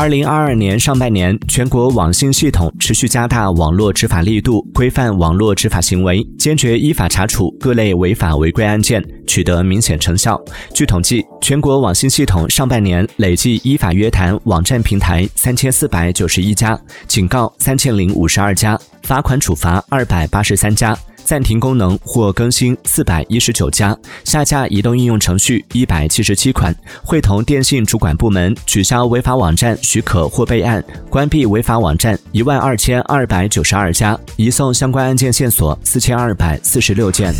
二零二二年上半年，全国网信系统持续加大网络执法力度，规范网络执法行为，坚决依法查处各类违法违规案件，取得明显成效。据统计，全国网信系统上半年累计依法约谈网站平台三千四百九十一家，警告三千零五十二家，罚款处罚二百八十三家。暂停功能或更新四百一十九家，下架移动应用程序一百七十七款，会同电信主管部门取消违法网站许可或备案，关闭违法网站一万二千二百九十二家，移送相关案件线索四千二百四十六件。